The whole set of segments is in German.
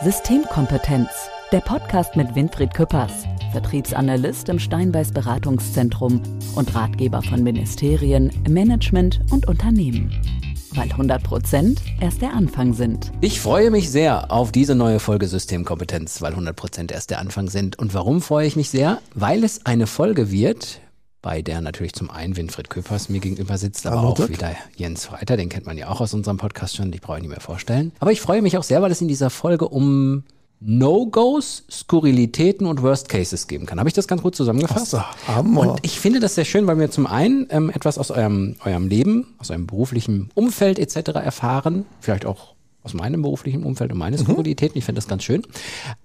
Systemkompetenz, der Podcast mit Winfried Küppers, Vertriebsanalyst im Steinbeiß Beratungszentrum und Ratgeber von Ministerien, Management und Unternehmen. Weil 100 Prozent erst der Anfang sind. Ich freue mich sehr auf diese neue Folge Systemkompetenz, weil 100 Prozent erst der Anfang sind. Und warum freue ich mich sehr? Weil es eine Folge wird, bei der natürlich zum einen Winfried Köpers mir gegenüber sitzt, aber Hallo, auch Dirk. wieder Jens Freiter, den kennt man ja auch aus unserem Podcast schon, die brauche ich nicht mehr vorstellen. Aber ich freue mich auch sehr, weil es in dieser Folge um No-Gos, Skurrilitäten und Worst Cases geben kann. Habe ich das ganz gut zusammengefasst? Ach so, Hammer. Und ich finde das sehr schön, weil wir zum einen ähm, etwas aus eurem, eurem Leben, aus eurem beruflichen Umfeld etc. erfahren, vielleicht auch aus meinem beruflichen Umfeld und meine Skurrilitäten. Ich finde das ganz schön.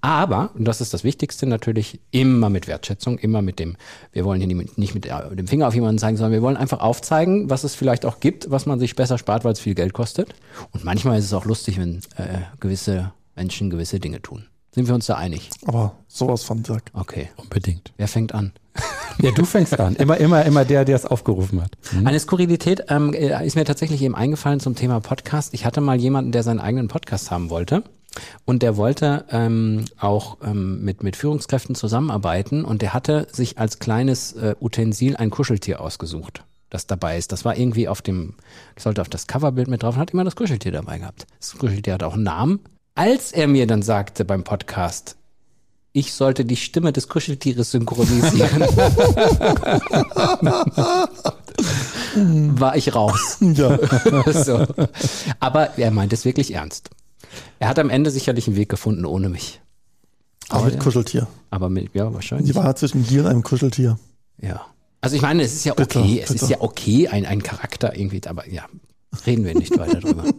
Aber, und das ist das Wichtigste, natürlich immer mit Wertschätzung, immer mit dem, wir wollen hier nicht mit äh, dem Finger auf jemanden zeigen, sondern wir wollen einfach aufzeigen, was es vielleicht auch gibt, was man sich besser spart, weil es viel Geld kostet. Und manchmal ist es auch lustig, wenn äh, gewisse Menschen gewisse Dinge tun. Sind wir uns da einig? Aber sowas von Dirk. Okay. Unbedingt. Wer fängt an? Ja, du fängst an. Immer, immer, immer der, der es aufgerufen hat. Eine Skurrilität ähm, äh, ist mir tatsächlich eben eingefallen zum Thema Podcast. Ich hatte mal jemanden, der seinen eigenen Podcast haben wollte. Und der wollte ähm, auch ähm, mit, mit Führungskräften zusammenarbeiten und der hatte sich als kleines äh, Utensil ein Kuscheltier ausgesucht, das dabei ist. Das war irgendwie auf dem, sollte auf das Coverbild mit drauf und hat immer das Kuscheltier dabei gehabt. Das Kuscheltier hat auch einen Namen. Als er mir dann sagte beim Podcast, ich sollte die Stimme des Kuscheltieres synchronisieren, war ich raus. Ja. so. Aber er meint es wirklich ernst. Er hat am Ende sicherlich einen Weg gefunden ohne mich. Aber mit Kuscheltier. Aber mit, ja, Die wahrscheinlich. Wahrheit zwischen dir und einem Kuscheltier. Ja. Also ich meine, es ist ja Bitte, okay, es bitte. ist ja okay, ein, ein Charakter irgendwie, aber ja, reden wir nicht weiter drüber.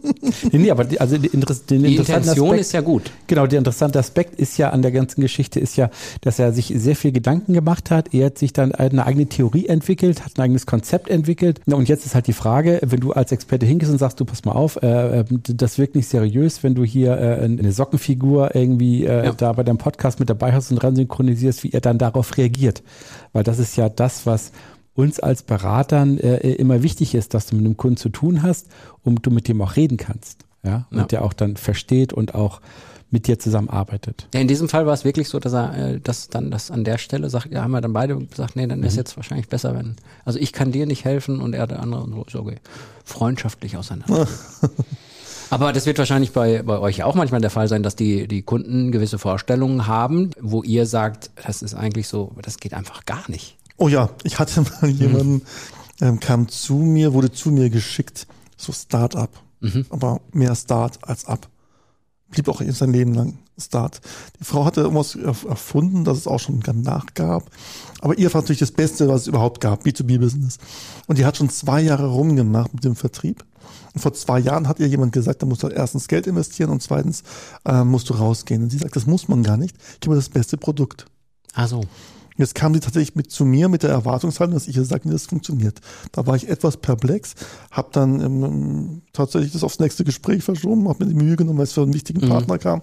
Nee, nee, aber die, also die, Interess den Die interessanten Intention Aspekt, ist ja gut. Genau, der interessante Aspekt ist ja an der ganzen Geschichte ist ja, dass er sich sehr viel Gedanken gemacht hat. Er hat sich dann eine eigene Theorie entwickelt, hat ein eigenes Konzept entwickelt. Und jetzt ist halt die Frage, wenn du als Experte hingehst und sagst, du pass mal auf, äh, äh, das wirkt nicht seriös, wenn du hier äh, eine Sockenfigur irgendwie äh, Ja. da bei deinem Podcast mit dabei hast und ran synchronisierst, wie er dann darauf reagiert. Weil das ist ja das, was uns als Beratern äh, immer wichtig ist, dass du mit einem Kunden zu tun hast und du mit dem auch reden kannst. Ja, und Ja. der auch dann versteht und auch mit dir zusammenarbeitet. Ja, in diesem Fall war es wirklich so, dass er äh, das dann das an der Stelle sagt, ja, haben wir dann beide gesagt, nee, dann ist jetzt wahrscheinlich besser, wenn. Also ich kann dir nicht helfen und er der andere und so okay. Freundschaftlich auseinander. Aber das wird wahrscheinlich bei, bei euch auch manchmal der Fall sein, dass die, die Kunden gewisse Vorstellungen haben, wo ihr sagt, das ist eigentlich so, das geht einfach gar nicht. Oh ja, ich hatte mal jemanden, ähm, kam zu mir, wurde zu mir geschickt, so Start-up. Aber mehr Start als ab. Blieb auch sein Leben lang Start. Die Frau hatte irgendwas erf- erfunden, das es auch schon danach gab. Aber ihr war natürlich das Beste, was es überhaupt gab, B2B-Business. Und die hat schon zwei Jahre rumgemacht mit dem Vertrieb. Und vor zwei Jahren hat ihr jemand gesagt, da musst du erstens Geld investieren und zweitens äh, musst du rausgehen. Und sie sagt, das muss man gar nicht. Ich habe das beste Produkt. Ah so. Jetzt kam sie tatsächlich mit zu mir mit der Erwartungshaltung, dass ich ihr sage, nee, das funktioniert. Da war ich etwas perplex, habe dann ähm, tatsächlich das aufs nächste Gespräch verschoben, habe mir die Mühe genommen, weil es für einen wichtigen Partner kam,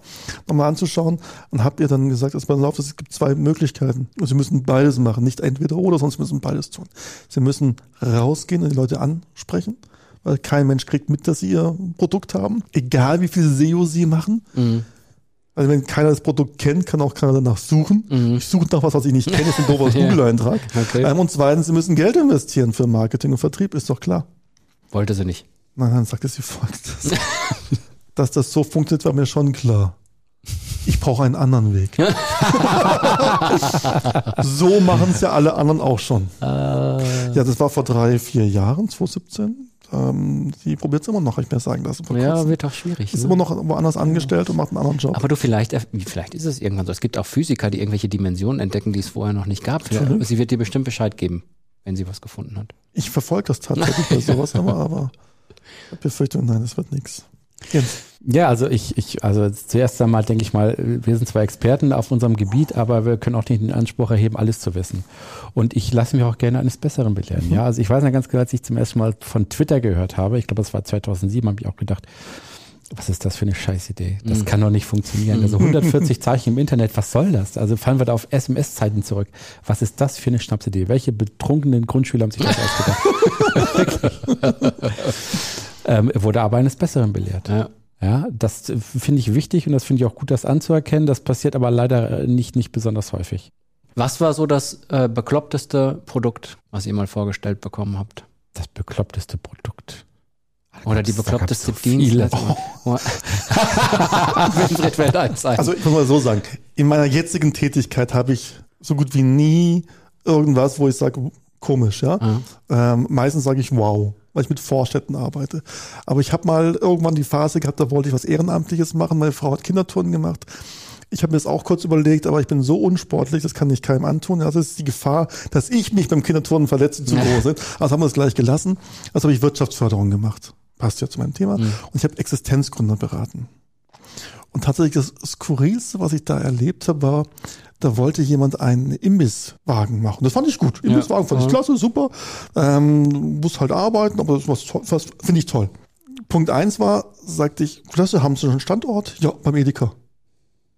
nochmal anzuschauen und habe ihr dann gesagt, dass man läuft, es gibt zwei Möglichkeiten und sie müssen beides machen, nicht entweder oder, sonst müssen beides tun. Sie müssen rausgehen und die Leute ansprechen, weil kein Mensch kriegt mit, dass sie ihr Produkt haben, egal wie viel SEO sie machen. Also wenn keiner das Produkt kennt, kann auch keiner danach suchen. Ich suche nach was, was ich nicht kenne, ist ein doofer Ja. Google-Eintrag. Okay. Ähm, und zweitens, sie müssen Geld investieren für Marketing und Vertrieb, ist doch klar. Wollte sie nicht. Nein, dann sagte sie folgendes. Dass das so funktioniert, war mir schon klar. Ich brauche einen anderen Weg. so machen es ja alle anderen auch schon. Ja, das war vor drei, vier Jahren, 2017. Ähm, die probiert es immer noch, ich mir sagen lassen. Ja, wird doch schwierig. ist ne? immer noch woanders angestellt und macht einen anderen Job. Aber du, vielleicht, vielleicht ist es irgendwann so. Es gibt auch Physiker, die irgendwelche Dimensionen entdecken, die es vorher noch nicht gab. Entschuldigung? Sie wird dir bestimmt Bescheid geben, wenn sie was gefunden hat. Ich verfolge das tatsächlich bei sowas, aber, aber ich befürchte, nein, das wird nichts. Jens, Ja, also ich, ich, also zuerst einmal denke ich mal, wir sind zwar Experten auf unserem Gebiet, aber wir können auch nicht den Anspruch erheben, alles zu wissen. Und ich lasse mich auch gerne eines Besseren belehren. Ja, also ich weiß noch ganz genau, als ich zum ersten Mal von Twitter gehört habe, ich glaube, das war 2007, habe ich auch gedacht, was ist das für eine Scheißidee? Das kann doch nicht funktionieren. Also 140 Zeichen im Internet, was soll das? Also fallen wir da auf SMS-Zeiten zurück. Was ist das für eine Schnapsidee? Welche betrunkenen Grundschüler haben sich das ausgedacht? ähm, wurde aber eines Besseren belehrt. Ja. Ja, das finde ich wichtig und das finde ich auch gut, das anzuerkennen. Das passiert aber leider äh, nicht, nicht besonders häufig. Was war so das äh, bekloppteste Produkt, was ihr mal vorgestellt bekommen habt? Das bekloppteste Produkt. Oder die bekloppteste so Dienstleistung. Oh. also ich muss mal so sagen, in meiner jetzigen Tätigkeit habe ich so gut wie nie irgendwas, wo ich sage, komisch, ja. Mhm. Ähm, meistens sage ich wow, weil ich mit Vorstädten arbeite. Aber ich habe mal irgendwann die Phase gehabt, da wollte ich was Ehrenamtliches machen. Meine Frau hat Kinderturnen gemacht. Ich habe mir das auch kurz überlegt, aber ich bin so unsportlich, das kann ich keinem antun. Also ist die Gefahr, dass ich mich beim Kinderturnen verletze, zu groß. Also haben wir es gleich gelassen. Also habe ich Wirtschaftsförderung gemacht passt ja zu meinem Thema. Mhm. Und ich habe Existenzgründer beraten. Und tatsächlich das Skurrilste, was ich da erlebt habe, war, da wollte jemand einen Imbisswagen machen. Das fand ich gut. Imbisswagen ja. fand ich klasse, super. Ähm, muss halt arbeiten, aber das was, was finde ich toll. Punkt eins war, sagte ich, klasse, haben Sie schon einen Standort? Ja, beim Edeka.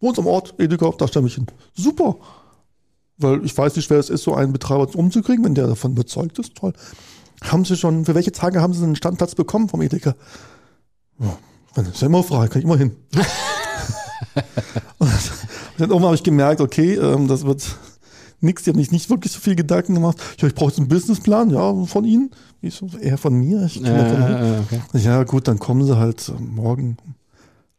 Wo uns am Ort, Edeka, da stelle ich hin. Super. Weil ich weiß, wie schwer es ist, so einen Betreiber umzukriegen, wenn der davon überzeugt ist. Toll. Haben Sie schon, für welche Tage haben Sie einen Standplatz bekommen vom Edeka? Ja, das ist ja immer frei, kann ich immer hin. und dann irgendwann habe ich gemerkt, okay, ähm, das wird nichts, die haben sich nicht wirklich so viel Gedanken gemacht. Ja, ich brauche jetzt einen Businessplan, ja, von Ihnen. Ich so, eher von mir. Ich äh, okay. Ja, gut, dann kommen Sie halt morgen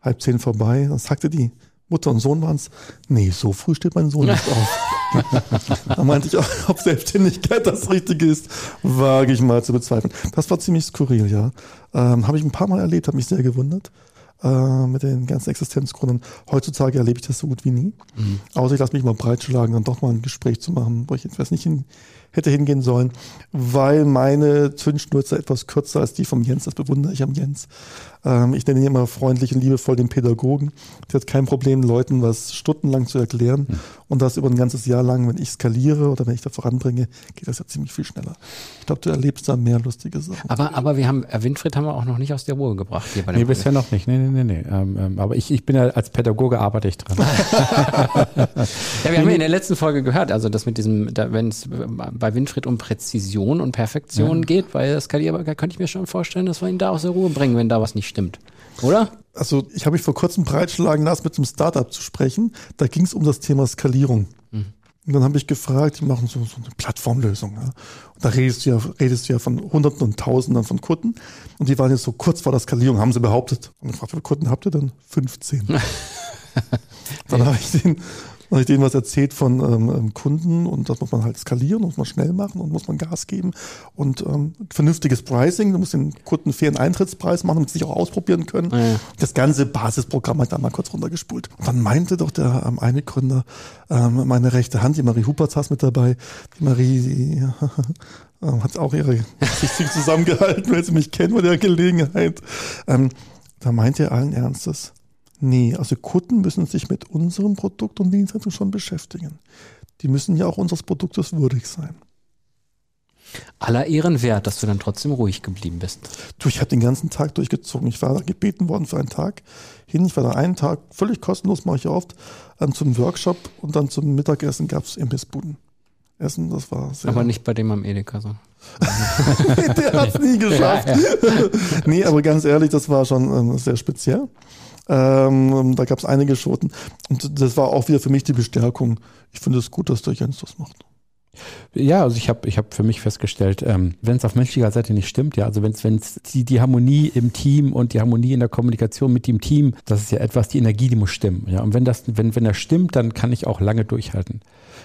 halb zehn vorbei. Dann sagte die Mutter und Sohn waren es. Nee, so früh steht mein Sohn nicht auf. da meinte ich, ob Selbstständigkeit das Richtige ist, wage ich mal zu bezweifeln. Das war ziemlich skurril, ja. Ähm, habe ich ein paar Mal erlebt, habe mich sehr gewundert äh, mit den ganzen Existenzgründen. Heutzutage erlebe ich das so gut wie nie. Mhm. Außer ich lasse mich mal breitschlagen, dann doch mal ein Gespräch zu machen, wo ich etwas nicht hin, hätte hingehen sollen, weil meine Zündschnur ist etwas kürzer als die vom Jens. Das bewundere ich am Jens. Ähm, ich nenne ihn immer freundlich und liebevoll den Pädagogen. Der hat kein Problem, Leuten was stundenlang zu erklären. Mhm. Und das über ein ganzes Jahr lang, wenn ich skaliere oder wenn ich da voranbringe, geht das ja ziemlich viel schneller. Ich glaube, du erlebst da mehr lustige Sachen. Aber, aber wir haben, äh, Winfried haben wir auch noch nicht aus der Ruhe gebracht hier bei Nee, bisher noch nicht. Nee, nee, nee, nee. Ähm, ähm, aber ich, ich bin ja als Pädagoge arbeite ich dran. ja, wir haben ja in der letzten Folge gehört, also das mit diesem, da, wenn es bei Winfried um Präzision und Perfektion ja. geht, weil das Skalier, könnte ich mir schon vorstellen, dass wir ihn da aus der Ruhe bringen, wenn da was nicht stimmt. Oder? Also ich habe mich vor kurzem breitschlagen lassen, mit einem Startup zu sprechen. Da ging es um das Thema Skalierung. Mhm. Und dann habe ich gefragt, die machen so, so eine Plattformlösung. Ja. Und da redest du, ja, redest du ja von Hunderten und Tausenden von Kunden. Und die waren jetzt so kurz vor der Skalierung, haben sie behauptet. Und ich gefragt, wie viele Kunden habt ihr dann? 15. dann habe ich den habe ich denen was erzählt von ähm, ähm, Kunden und das muss man halt skalieren, muss man schnell machen und muss man Gas geben und ähm, vernünftiges Pricing, du musst den Kunden fairen Eintrittspreis machen, damit sie sich auch ausprobieren können. Ja. Das ganze Basisprogramm hat da mal kurz runtergespult. Und dann meinte doch der ähm, eine Gründer, ähm, meine rechte Hand, die Marie Hupertz mit dabei, die Marie, die äh, hat auch ihre Gesichter zusammengehalten, weil sie mich kennt bei der Gelegenheit. Ähm, da meint er allen Ernstes, Nee, also Kunden müssen sich mit unserem Produkt und Dienstleistung schon beschäftigen. Die müssen ja auch unseres Produktes würdig sein. Aller Ehren wert, dass du dann trotzdem ruhig geblieben bist. Du, ich habe den ganzen Tag durchgezogen. Ich war da gebeten worden für einen Tag hin. Ich war da einen Tag völlig kostenlos, mache ich oft, ähm, zum Workshop und dann zum Mittagessen gab es Imbissbuden. Essen, das war sehr. Aber nicht bei dem am Edeka so. Der hat es nie geschafft. nee, aber ganz ehrlich, das war schon ähm, sehr speziell. Ähm, da gab es einige Schoten. Und das war auch wieder für mich die Bestärkung. Ich finde es gut, dass der Jens das macht. Ja, also ich habe ich hab für mich festgestellt, ähm, wenn es auf menschlicher Seite nicht stimmt, ja, also wenn es die, die Harmonie im Team und die Harmonie in der Kommunikation mit dem Team, das ist ja etwas, die Energie, die muss stimmen. Ja, und wenn das, wenn, wenn das stimmt, dann kann ich auch lange durchhalten.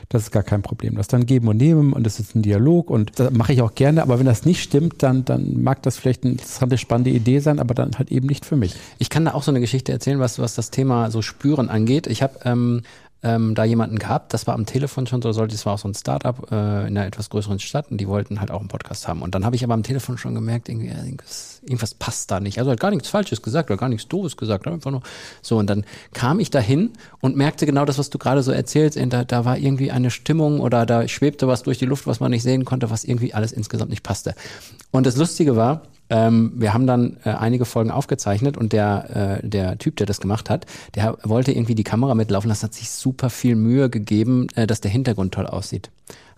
Das ist gar kein Problem. Das dann geben und nehmen und das ist ein Dialog und das mache ich auch gerne. Aber wenn das nicht stimmt, dann, dann mag das vielleicht eine interessante, spannende Idee sein, aber dann halt eben nicht für mich. Ich kann da auch so eine Geschichte erzählen, was, was das Thema so Spüren angeht. Ich habe ähm, ähm, da jemanden gehabt, das war am Telefon schon so, sollte, es war auch so ein Startup äh, in einer etwas größeren Stadt und die wollten halt auch einen Podcast haben. Und dann habe ich aber am Telefon schon gemerkt, irgendwie, irgendwas, irgendwas passt da nicht. Also hat gar nichts Falsches gesagt oder gar nichts Doofes gesagt, einfach nur so. Und dann kam ich dahin und merkte genau das, was du gerade so erzählst. Da, da war irgendwie eine Stimmung oder da schwebte was durch die Luft, was man nicht sehen konnte, was irgendwie alles insgesamt nicht passte. Und das Lustige war, ähm, wir haben dann äh, einige Folgen aufgezeichnet und der, äh, der Typ, der das gemacht hat, der wollte irgendwie die Kamera mitlaufen lassen, hat sich super viel Mühe gegeben, äh, dass der Hintergrund toll aussieht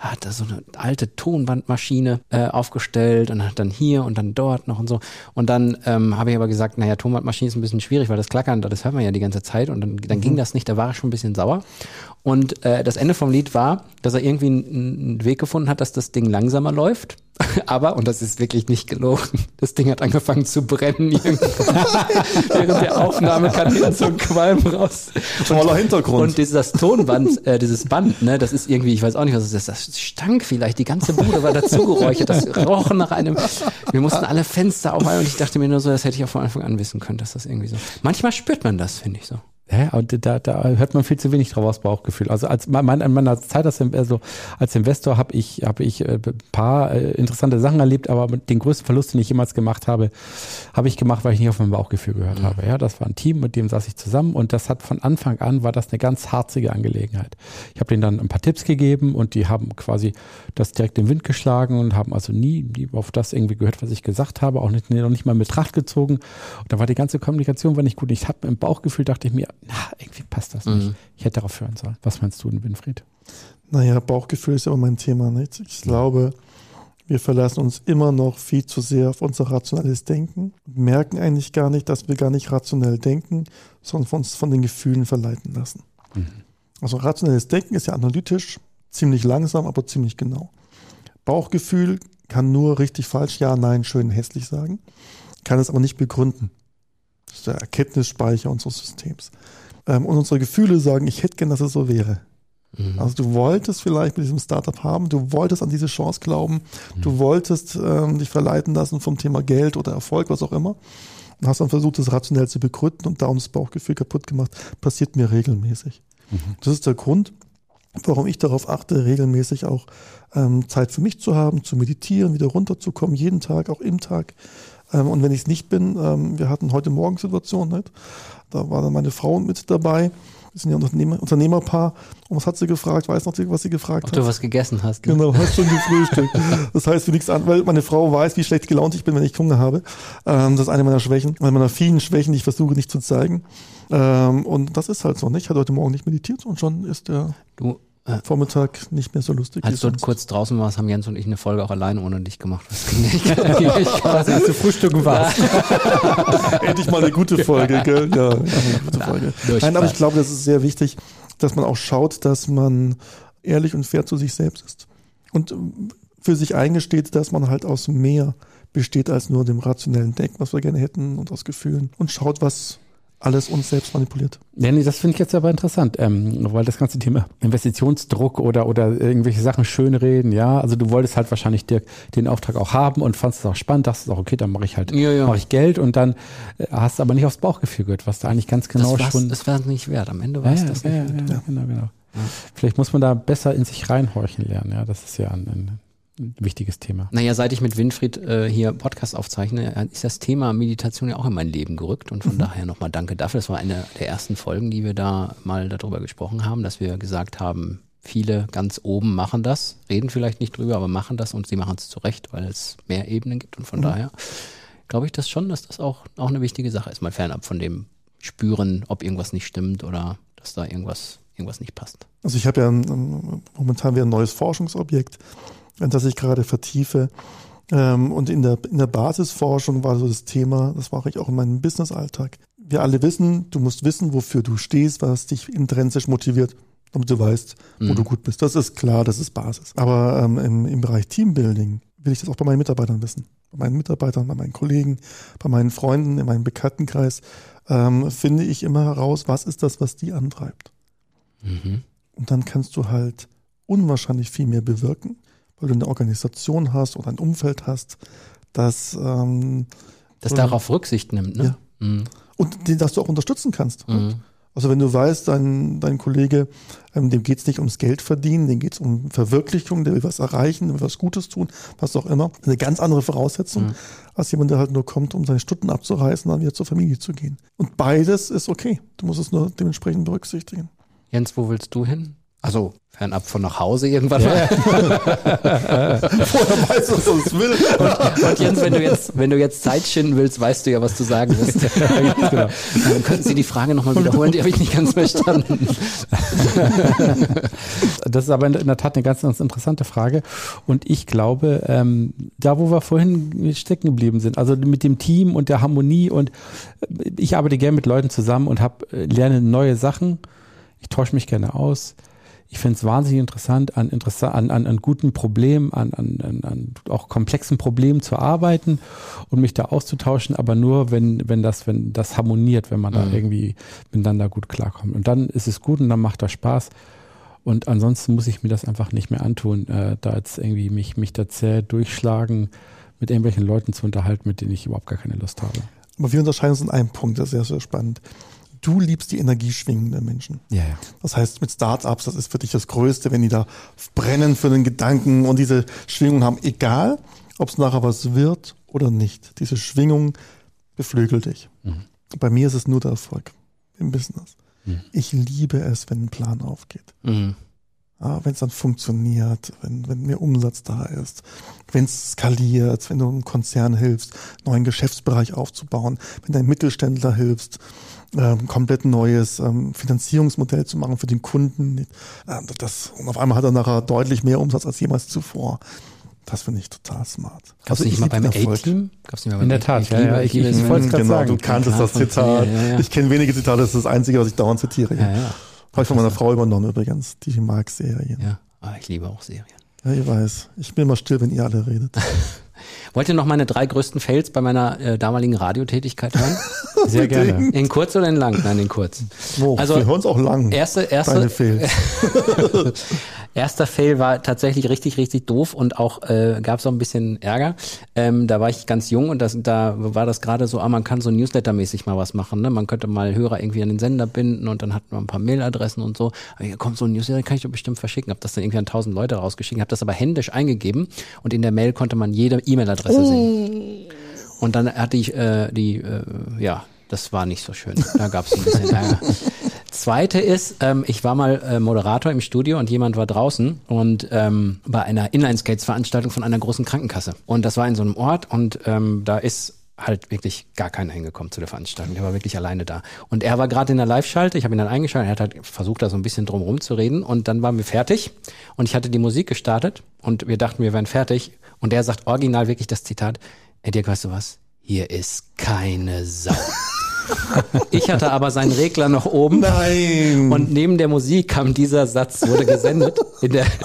hat da so eine alte Tonbandmaschine äh, aufgestellt und hat dann hier und dann dort noch und so. Und dann ähm, habe ich aber gesagt, naja, Tonbandmaschine ist ein bisschen schwierig, weil das Klackern, das hört man ja die ganze Zeit und dann, dann mhm. ging das nicht, da war ich schon ein bisschen sauer. Und äh, das Ende vom Lied war, dass er irgendwie einen Weg gefunden hat, dass das Ding langsamer läuft. Aber, und das ist wirklich nicht gelogen, das Ding hat angefangen zu brennen während der Aufnahme kam hinten so ein Qualm raus. Toller Hintergrund. Und dieses Tonband, äh, dieses Band, ne, das ist irgendwie, ich weiß auch nicht, was es ist, das stank vielleicht, die ganze Bude war dazugeräuchert, das roch nach einem, wir mussten alle Fenster aufhalten und ich dachte mir nur so, das hätte ich auch von Anfang an wissen können, dass das irgendwie so. Manchmal spürt man das, finde ich so. Hä? Und da, da hört man viel zu wenig drauf aus Bauchgefühl. Also als mein, in meiner Zeit als, also als Investor habe ich, habe ich ein äh, paar äh, interessante Sachen erlebt, aber den größten Verlust, den ich jemals gemacht habe, habe ich gemacht, weil ich nicht auf mein Bauchgefühl gehört mhm. habe. Ja, das war ein Team, mit dem saß ich zusammen und das hat von Anfang an war das eine ganz harzige Angelegenheit. Ich habe denen dann ein paar Tipps gegeben und die haben quasi das direkt im Wind geschlagen und haben also nie, nie auf das irgendwie gehört, was ich gesagt habe, auch nicht, noch nicht mal in Betracht gezogen. Und da war die ganze Kommunikation war nicht gut. Ich habe im Bauchgefühl dachte ich mir, na, irgendwie passt das nicht. Mhm. Ich hätte darauf hören sollen. Was meinst du denn, Winfried? Naja, Bauchgefühl ist immer mein Thema. Nicht? Ich glaube, wir verlassen uns immer noch viel zu sehr auf unser rationales Denken und merken eigentlich gar nicht, dass wir gar nicht rationell denken, sondern von uns von den Gefühlen verleiten lassen. Mhm. Also rationelles Denken ist ja analytisch, ziemlich langsam, aber ziemlich genau. Bauchgefühl kann nur richtig falsch, ja, nein, schön, hässlich sagen, kann es aber nicht begründen. Das ist der Erkenntnisspeicher unseres Systems. Ähm, und unsere Gefühle sagen, ich hätte gern, dass es so wäre. Mhm. Also du wolltest vielleicht mit diesem Startup haben, du wolltest an diese Chance glauben, mhm. du wolltest ähm, dich verleiten lassen vom Thema Geld oder Erfolg, was auch immer. Und hast dann versucht, das rationell zu begründen und darum das Bauchgefühl kaputt gemacht. Passiert mir regelmäßig. Mhm. Das ist der Grund, warum ich darauf achte, regelmäßig auch ähm, Zeit für mich zu haben, zu meditieren, wieder runterzukommen, jeden Tag, auch im Tag, und wenn ich es nicht bin, ähm, wir hatten heute Morgen Situation, nicht? da war dann meine Frau mit dabei. Wir sind ja ein Unternehmer, Unternehmerpaar. Und was hat sie gefragt? Weiß noch, was sie gefragt Ob hat? Ob du was gegessen hast. Ne? Genau, hast schon gefrühstückt. das heißt für nichts an, weil meine Frau weiß, wie schlecht gelaunt ich bin, wenn ich Hunger habe. Ähm, das ist eine meiner Schwächen, eine meiner vielen Schwächen, die ich versuche nicht zu zeigen. und das ist halt so, nicht? Ich hatte heute Morgen nicht meditiert und schon ist der... Du Vormittag nicht mehr so lustig. Als du sonst. kurz draußen warst, haben Jens und ich eine Folge auch alleine ohne dich gemacht. Das ging nicht. ich quasi, als du frühstücken warst. Endlich mal eine gute Folge, gell? Ja, eine gute Folge. Nein, aber ich glaube, das ist sehr wichtig, dass man auch schaut, dass man ehrlich und fair zu sich selbst ist. Und für sich eingesteht, dass man halt aus mehr besteht als nur dem rationellen Denken, was wir gerne hätten und aus Gefühlen und schaut, was alles uns selbst manipuliert. Ja, nee, das finde ich jetzt aber interessant, ähm, weil das ganze Thema Investitionsdruck oder, oder irgendwelche Sachen schönreden, ja, also du wolltest halt wahrscheinlich dir den Auftrag auch haben und fandest es auch spannend, dachtest auch, okay, dann mache ich halt, ja, ja. mache ich Geld und dann äh, hast du aber nicht aufs Bauchgefühl gehört, was da eigentlich ganz genau das schon. Das war es nicht wert, am Ende war es ja, das nicht wert. Ja, genau, genau. Vielleicht muss man da besser in sich reinhorchen lernen, ja, das ist ja ein, ein ein wichtiges Thema. Naja, seit ich mit Winfried äh, hier Podcast aufzeichne, äh, ist das Thema Meditation ja auch in mein Leben gerückt und von mhm. daher nochmal danke dafür. Das war eine der ersten Folgen, die wir da mal darüber gesprochen haben, dass wir gesagt haben, viele ganz oben machen das, reden vielleicht nicht drüber, aber machen das und sie machen es zurecht, weil es mehr Ebenen gibt und von mhm. daher glaube ich das schon, dass das auch, auch eine wichtige Sache ist, mal fernab von dem Spüren, ob irgendwas nicht stimmt oder dass da irgendwas, irgendwas nicht passt. Also ich habe ja ein, momentan wieder ein neues Forschungsobjekt das ich gerade vertiefe. Ähm, und in der, in der Basisforschung war so das Thema, das mache ich auch in meinem Business-Alltag. Wir alle wissen, du musst wissen, wofür du stehst, was dich intrinsisch motiviert, damit du weißt, wo mhm. du gut bist. Das ist klar, das ist Basis. Aber ähm, im, im Bereich Teambuilding will ich das auch bei meinen Mitarbeitern wissen. Bei meinen Mitarbeitern, bei meinen Kollegen, bei meinen Freunden, in meinem Bekanntenkreis ähm, finde ich immer heraus, was ist das, was die antreibt. Mhm. Und dann kannst du halt unwahrscheinlich viel mehr bewirken weil du eine Organisation hast oder ein Umfeld hast, das ähm, das darauf Rücksicht nimmt, ne? Ja. Mhm. Und den, dass du auch unterstützen kannst. Mhm. Also wenn du weißt, dein, dein Kollege, ähm, dem geht's nicht ums Geld verdienen, dem geht's um Verwirklichung, der will was erreichen, der will was Gutes tun, was auch immer. Eine ganz andere Voraussetzung, mhm. als jemand, der halt nur kommt, um seine Stunden abzureißen, dann wieder zur Familie zu gehen. Und beides ist okay. Du musst es nur dementsprechend berücksichtigen. Jens, wo willst du hin? Also fernab von nach Hause irgendwann mal. Vorher weiß, was uns will. Und, und Jens, wenn du jetzt, wenn du jetzt Zeit schinden willst, weißt du ja, was du sagen wirst. genau. Dann könnten Sie die Frage nochmal wiederholen, die habe ich nicht ganz verstanden. Das ist aber in der Tat eine ganz, ganz interessante Frage. Und ich glaube, ähm, da wo wir vorhin stecken geblieben sind, also mit dem Team und der Harmonie und äh, ich arbeite gerne mit Leuten zusammen und hab, äh, lerne neue Sachen. Ich tausche mich gerne aus. Ich finde es wahnsinnig interessant, an, an, an, an guten Problemen, an, an, an, auch komplexen Problemen zu arbeiten und mich da auszutauschen, aber nur, wenn, wenn das, wenn das harmoniert, wenn man da irgendwie miteinander gut klarkommt. Und dann ist es gut und dann macht das Spaß. Und ansonsten muss ich mir das einfach nicht mehr antun, äh, da jetzt irgendwie mich, mich da zäh durchschlagen, mit irgendwelchen Leuten zu unterhalten, mit denen ich überhaupt gar keine Lust habe. Aber wir unterscheiden uns in einem Punkt, das ist sehr, sehr spannend. Du liebst die Energieschwingen der Menschen. Ja, ja. Das heißt, mit Startups, das ist für dich das Größte, wenn die da brennen für den Gedanken und diese Schwingungen haben, egal, ob es nachher was wird oder nicht. Diese Schwingung beflügelt dich. Bei mir ist es nur der Erfolg im Business. Ich liebe es, wenn ein Plan aufgeht. Mhm. Ja, wenn es dann funktioniert, wenn, wenn mehr Umsatz da ist, wenn es skaliert, wenn du einem Konzern hilfst, neuen Geschäftsbereich aufzubauen, wenn du einem Mittelständler hilfst, ähm, komplett neues ähm, Finanzierungsmodell zu machen für den Kunden. Ähm, das, und auf einmal hat er nachher deutlich mehr Umsatz als jemals zuvor. Das finde ich total smart. Gab es Also nicht ich mal beim. A-Team? Nicht In der Tat, ja, ja, ich- liebe ich es. wollte es gerade genau, sagen. du kanntest das Zitat. ja, ja. Ich kenne wenige Zitate, das ist das Einzige, was ich dauernd zitiere. Ja, ja. Habe ich von meiner Frau übernommen übrigens, die mag Serien. ja. Ah, ich liebe auch Serien. Ja, ich weiß. Ich bin immer still, wenn ihr alle redet. Wollt ihr noch meine drei größten Fails bei meiner äh, damaligen Radiotätigkeit hören? Sehr gerne. In kurz oder in lang? Nein, in kurz. Oh, Also, wir hören es auch lang. Erste, erste, Deine Fails. Erster Fail war tatsächlich richtig, richtig doof und auch äh, gab es auch ein bisschen Ärger. Ähm, da war ich ganz jung und das, da war das gerade so, ah, man kann so Newsletter-mäßig mal was machen. Ne? Man könnte mal Hörer irgendwie an den Sender binden und dann hat man ein paar Mailadressen und so. Aber hier kommt so ein Newsletter, kann ich doch bestimmt verschicken. Hab das dann irgendwie an tausend Leute rausgeschickt, habe das aber händisch eingegeben und in der Mail konnte man jede E-Mail-Adresse sehen. Und dann hatte ich äh, die, äh, ja, das war nicht so schön. Da gab es ein bisschen Ärger. Zweite ist, ähm, ich war mal äh, Moderator im Studio und jemand war draußen und ähm, bei einer Inline-Skates-Veranstaltung von einer großen Krankenkasse. Und das war in so einem Ort und ähm, da ist halt wirklich gar keiner hingekommen zu der Veranstaltung. Der war wirklich alleine da. Und er war gerade in der Live-Schalte, ich habe ihn dann eingeschaltet, er hat halt versucht, da so ein bisschen drum zu reden und dann waren wir fertig und ich hatte die Musik gestartet und wir dachten, wir wären fertig und er sagt original wirklich das Zitat, ey Dirk, weißt du was? Hier ist keine Sau. Ich hatte aber seinen Regler noch oben. Nein. Und neben der Musik kam dieser Satz, wurde gesendet in der.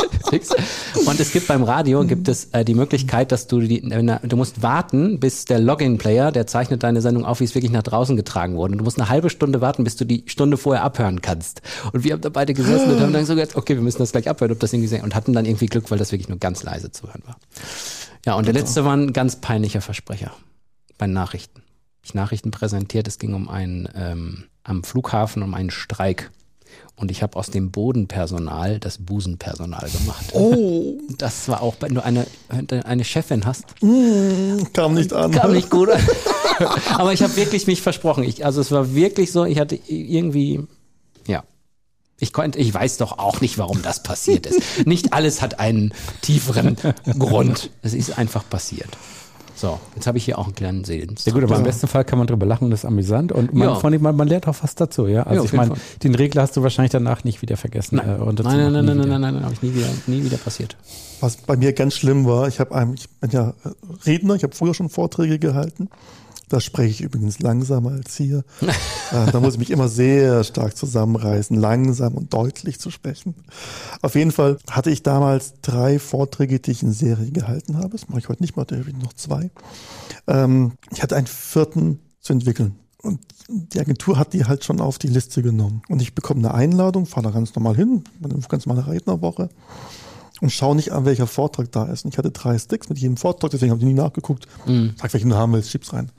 Und es gibt beim Radio gibt es äh, die Möglichkeit, dass du die, du musst warten, bis der Login-Player, der zeichnet deine Sendung auf, wie es wirklich nach draußen getragen wurde. Und du musst eine halbe Stunde warten, bis du die Stunde vorher abhören kannst. Und wir haben da beide gesessen und haben dann so gesagt, okay, wir müssen das gleich abhören, ob das irgendwie sein- und hatten dann irgendwie Glück, weil das wirklich nur ganz leise zu hören war. Ja, und der letzte war ein ganz peinlicher Versprecher bei Nachrichten. Ich Nachrichten präsentiert, es ging um einen ähm, am Flughafen um einen Streik. Und ich habe aus dem Bodenpersonal das Busenpersonal gemacht. Oh, Das war auch, wenn du eine, eine Chefin hast, kam nicht an. kam nicht gut. Aber ich habe wirklich mich versprochen. Ich, also es war wirklich so, ich hatte irgendwie, ja. Ich konnte, ich weiß doch auch nicht, warum das passiert ist. Nicht alles hat einen tieferen Grund. Es ist einfach passiert. So, jetzt habe ich hier auch einen kleinen Sehens. Ja gut, aber im besten Fall kann man drüber lachen, das ist amüsant und man, Ja. vor allem, man, man lernt auch was dazu, ja. Also Ja, ich meine, den Regler hast du wahrscheinlich danach nicht wieder vergessen. Nein, äh, nein, nein, nein, nie nein, wieder. nein, nein, nein, habe ich nie wieder, nie wieder passiert. Was bei mir ganz schlimm war, ich habe einem, ich bin ja äh, Redner, ich habe früher schon Vorträge gehalten. Da spreche ich übrigens langsamer als hier. äh, da muss ich mich immer sehr stark zusammenreißen, langsam und deutlich zu sprechen. Auf jeden Fall hatte ich damals drei Vorträge, die ich in Serie gehalten habe. Das mache ich heute nicht mehr, da habe ich noch zwei. Ähm, ich hatte einen vierten zu entwickeln. Und die Agentur hat die halt schon auf die Liste genommen. Und ich bekomme eine Einladung, fahre da ganz normal hin, eine ganz normale Rednerwoche und schaue nicht an, welcher Vortrag da ist. Und ich hatte drei Sticks mit jedem Vortrag, deswegen habe ich nie nachgeguckt. Sag, welchen du haben willst, schieb's rein.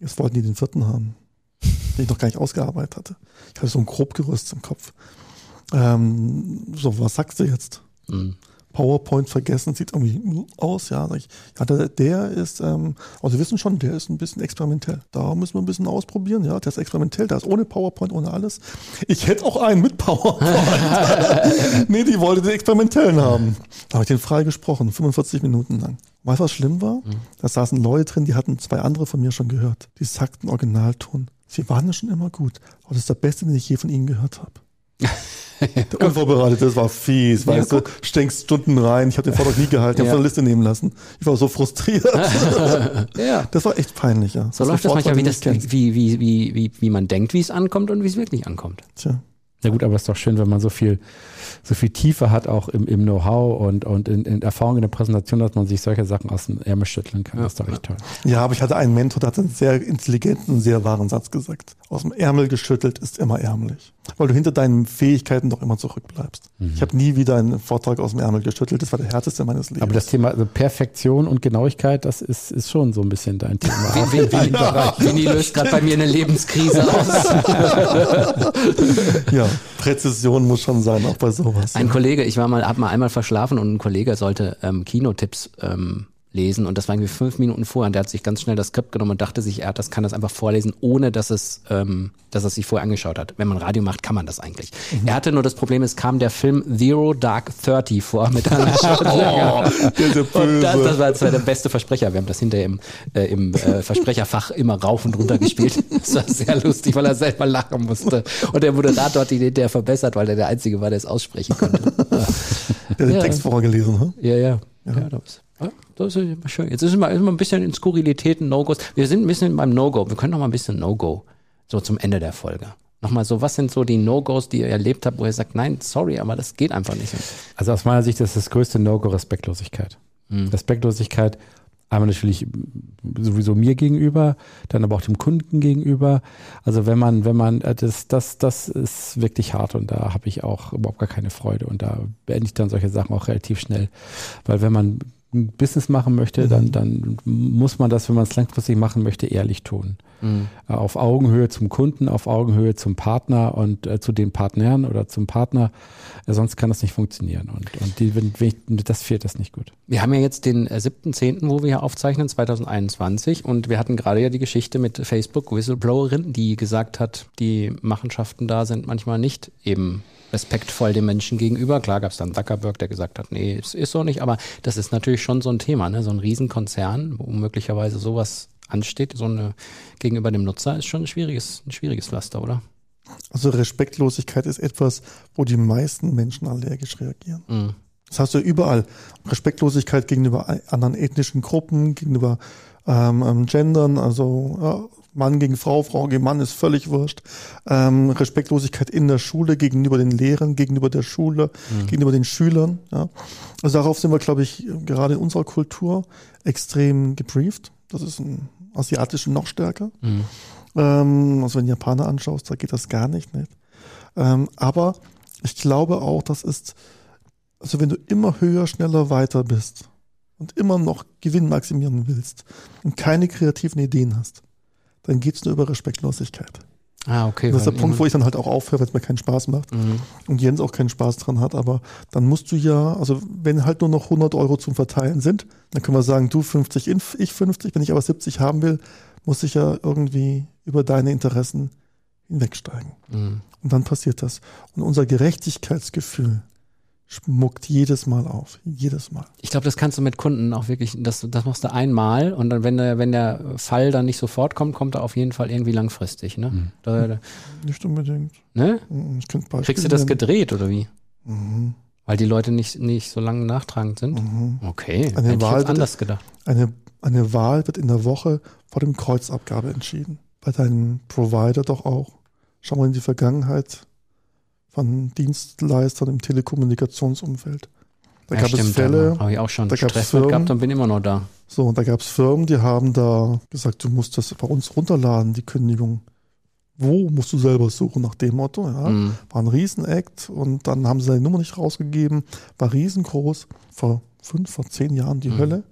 Jetzt wollten die den vierten haben, den ich noch gar nicht ausgearbeitet hatte. Ich hatte so ein Grobgerüst im Kopf. Ähm, so, was sagst du jetzt? Mhm. PowerPoint vergessen, sieht irgendwie aus, ja. Ich, ja, der, der ist, ähm, also wir wissen schon, der ist ein bisschen experimentell. Da müssen wir ein bisschen ausprobieren, ja. Der ist experimentell, der ist ohne PowerPoint, ohne alles. Ich hätte auch einen mit PowerPoint. nee, die wollte den experimentellen haben. Da habe ich den frei gesprochen, 45 Minuten lang. Weißt du, was schlimm war? Mhm. Da saßen Leute drin, die hatten zwei andere von mir schon gehört. Die sagten Originalton. Sie waren ja schon immer gut. Aber das ist der beste, den ich je von ihnen gehört habe. Unvorbereitet, das war fies, ja, weißt guck. du, steckst Stunden rein, ich habe den Vortrag nie gehalten, ich ja. habe von der Liste nehmen lassen. Ich war so frustriert. ja. Das war echt peinlich, ja. So läuft das manchmal, wie, das, wie, wie, wie, wie, wie man denkt, wie es ankommt und wie es wirklich ankommt. Tja. Na gut, aber es ist doch schön, wenn man so viel, so viel Tiefe hat, auch im, im Know-how und, und in, in Erfahrung in der Präsentation, dass man sich solche Sachen aus dem Ärmel schütteln kann. Ja, das ist doch echt toll. Ja, aber ich hatte einen Mentor, der hat einen sehr intelligenten, sehr wahren Satz gesagt. Aus dem Ärmel geschüttelt ist immer ärmlich weil du hinter deinen Fähigkeiten doch immer zurückbleibst. Mhm. Ich habe nie wieder einen Vortrag aus dem Ärmel geschüttelt. Das war der härteste meines Lebens. Aber das Thema also Perfektion und Genauigkeit, das ist, ist schon so ein bisschen dein Thema. Vini, ja. Vini löst gerade bei mir eine Lebenskrise aus. ja, Präzision muss schon sein, auch bei sowas. Ein ja. Kollege, ich war mal, hab mal einmal verschlafen und ein Kollege sollte ähm, Kinotipps ähm, lesen und das war irgendwie fünf Minuten vorher und der hat sich ganz schnell das Skript genommen und dachte sich, er das kann das einfach vorlesen, ohne dass es, ähm, dass er sich vorher angeschaut hat. Wenn man Radio macht, kann man das eigentlich. Mhm. Er hatte nur das Problem, es kam der Film Zero Dark Thirty vor mit einer oh, und das, das, war, das war der beste Versprecher. Wir haben das hinterher im, äh, im äh, Versprecherfach immer rauf und runter gespielt. Das war sehr lustig, weil er selber lachen musste. Und der Moderator hat ihn hinterher verbessert, weil er der Einzige war, der es aussprechen konnte. Der hat den Text vorgelesen, ne? Ja, ja. ja. ja das ja, das ist immer schön. Jetzt ist ist mal ein bisschen in Skurrilitäten, No-Gos. Wir sind ein bisschen beim No-Go. Wir können noch mal ein bisschen No-Go. So zum Ende der Folge. Nochmal so, was sind so die No-Gos, die ihr erlebt habt, wo ihr sagt, nein, sorry, aber das geht einfach nicht. Also aus meiner Sicht ist das größte No-Go Respektlosigkeit. Mhm. Respektlosigkeit einmal natürlich sowieso mir gegenüber, dann aber auch dem Kunden gegenüber. Also wenn man, wenn man, äh, das, das, das ist wirklich hart und da habe ich auch überhaupt gar keine Freude und da beende ich dann solche Sachen auch relativ schnell. Weil wenn man ein Business machen möchte, mhm. dann, dann muss man das, wenn man es langfristig machen möchte, ehrlich tun. Mhm. Äh, auf Augenhöhe zum Kunden, auf Augenhöhe zum Partner und äh, zu den Partnern oder zum Partner. Äh, sonst kann das nicht funktionieren. Und, und die, wenn, wenn ich, das fehlt das nicht gut. Wir haben ja jetzt den äh, 7.10., wo wir hier aufzeichnen, 2021. Und wir hatten gerade ja die Geschichte mit Facebook-Whistleblowerin, die gesagt hat, die Machenschaften da sind manchmal nicht eben respektvoll den Menschen gegenüber. Klar gab es dann Zuckerberg, der gesagt hat, nee, es ist so nicht, aber das ist natürlich schon so ein Thema, ne? so ein Riesenkonzern, wo möglicherweise sowas ansteht, so eine gegenüber dem Nutzer, ist schon ein schwieriges, ein schwieriges Pflaster, oder? Also Respektlosigkeit ist etwas, wo die meisten Menschen allergisch reagieren. Mhm. Das hast du überall. Respektlosigkeit gegenüber anderen ethnischen Gruppen, gegenüber ähm, ähm Gendern, also ja, Mann gegen Frau, Frau gegen Mann ist völlig wurscht. Ähm, Respektlosigkeit in der Schule gegenüber den Lehrern, gegenüber der Schule, mhm. gegenüber den Schülern. Ja. Also darauf sind wir, glaube ich, gerade in unserer Kultur extrem gebrieft. Das ist ein asiatische noch stärker. Mhm. Ähm, also wenn du Japaner anschaust, da geht das gar nicht. nicht? Ähm, aber ich glaube auch, das ist, also wenn du immer höher, schneller, weiter bist und immer noch Gewinn maximieren willst und keine kreativen Ideen hast, dann geht es nur über Respektlosigkeit. Ah, okay. das ist der Punkt, wo ich dann halt auch aufhöre, wenn es mir keinen Spaß macht mhm. und Jens auch keinen Spaß dran hat. Aber dann musst du ja, also wenn halt nur noch 100 Euro zum Verteilen sind, dann können wir sagen, du 50, ich 50. Wenn ich aber 70 haben will, muss ich ja irgendwie über deine Interessen hinwegsteigen. Mhm. Und dann passiert das. Und unser Gerechtigkeitsgefühl schmuckt jedes Mal auf. Jedes Mal. Ich glaube, das kannst du mit Kunden auch wirklich, das, das machst du einmal und dann, wenn der, wenn der Fall dann nicht sofort kommt, kommt er auf jeden Fall irgendwie langfristig, ne? Mhm. Da, nicht unbedingt. Ne? Mhm, Kriegst du das gedreht oder wie? Mhm. Weil die Leute nicht, nicht so lange nachtragend sind? Mhm. Okay, eine Hätte Wahl ich anders gedacht. Eine, eine Wahl wird in der Woche vor dem Kreuzabgabe entschieden. Bei deinem Provider doch auch. Schau mal in die Vergangenheit von Dienstleistern im Telekommunikationsumfeld. Da ja, gab stimmt, es Fälle. Habe ich auch schon Stress Firmen, gehabt und bin immer noch da. So, und da gab es Firmen, die haben da gesagt, du musst das bei uns runterladen, die Kündigung. Wo musst du selber suchen nach dem Motto? Ja, mhm. War ein Riesenakt und dann haben sie seine Nummer nicht rausgegeben, war riesengroß. Vor fünf, vor zehn Jahren die mhm. Hölle.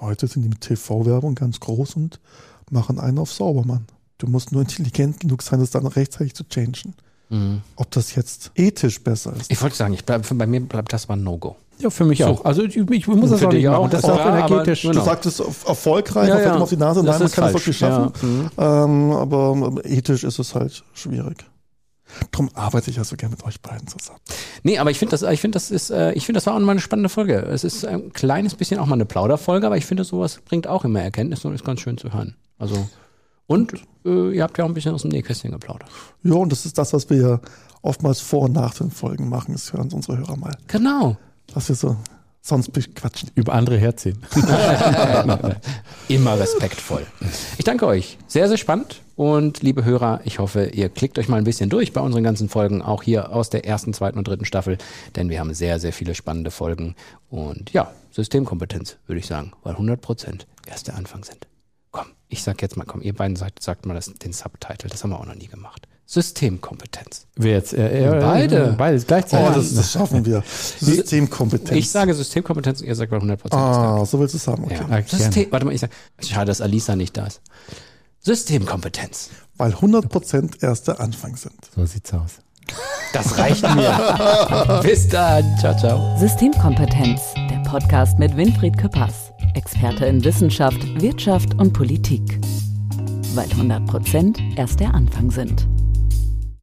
Heute sind die mit TV-Werbung ganz groß und machen einen auf Saubermann. Du musst nur intelligent genug sein, das dann rechtzeitig zu changen. Mhm. Ob das jetzt ethisch besser ist. Ich wollte sagen, ich bleib, bei mir bleibt das mal ein No-Go. Ja, für mich So. auch. Also ich, ich muss das Für auch nicht machen. auch, Das ist auch energetisch. genau. Du sagtest erfolgreich, Ja, man fällt ja. ihm auf die Nase, Das nein, man ist kann es falsch. wirklich schaffen. Ja, mhm. Ähm, aber ähm, ethisch ist es halt schwierig. Darum arbeite ich ja so gerne mit euch beiden zusammen. Nee, aber ich finde das, ich finde das ist, äh, ich finde das war auch mal eine spannende Folge. Es ist ein kleines bisschen auch mal eine Plauderfolge, aber ich finde sowas bringt auch immer Erkenntnis und ist ganz schön zu hören. Also und äh, ihr habt ja auch ein bisschen aus dem Nähkästchen geplaudert. Ja, und das ist das, was wir ja oftmals vor und nach den Folgen machen. Das hören unsere Hörer mal. Genau. Was wir so sonst bequatschen. Über andere herziehen. Immer respektvoll. Ich danke euch. Sehr, sehr spannend. Und liebe Hörer, ich hoffe, ihr klickt euch mal ein bisschen durch bei unseren ganzen Folgen, auch hier aus der ersten, zweiten und dritten Staffel, denn wir haben sehr, sehr viele spannende Folgen. Und ja, Systemkompetenz, würde ich sagen, weil 100 Prozent erst der Anfang sind. Ich sag jetzt mal, komm, ihr beiden sagt, sagt mal das, den Subtitle, das haben wir auch noch nie gemacht. Systemkompetenz. Wer jetzt? Äh, er, Beide. Beides Oh, gleichzeitig. das, das schaffen wir. Systemkompetenz. Ich sage Systemkompetenz und ihr sagt mal 100 Prozent. Ah, so willst du es haben. Okay. Ja. System, warte mal, ich sag, schade, dass Alisa nicht da ist. Systemkompetenz. Weil 100% erst der Anfang sind. so sieht's aus. Das reicht mir. Bis dann. Ciao, ciao. Systemkompetenz, Podcast mit Winfried Küppers, Experte in Wissenschaft, Wirtschaft und Politik. Weil 100 Prozent erst der Anfang sind.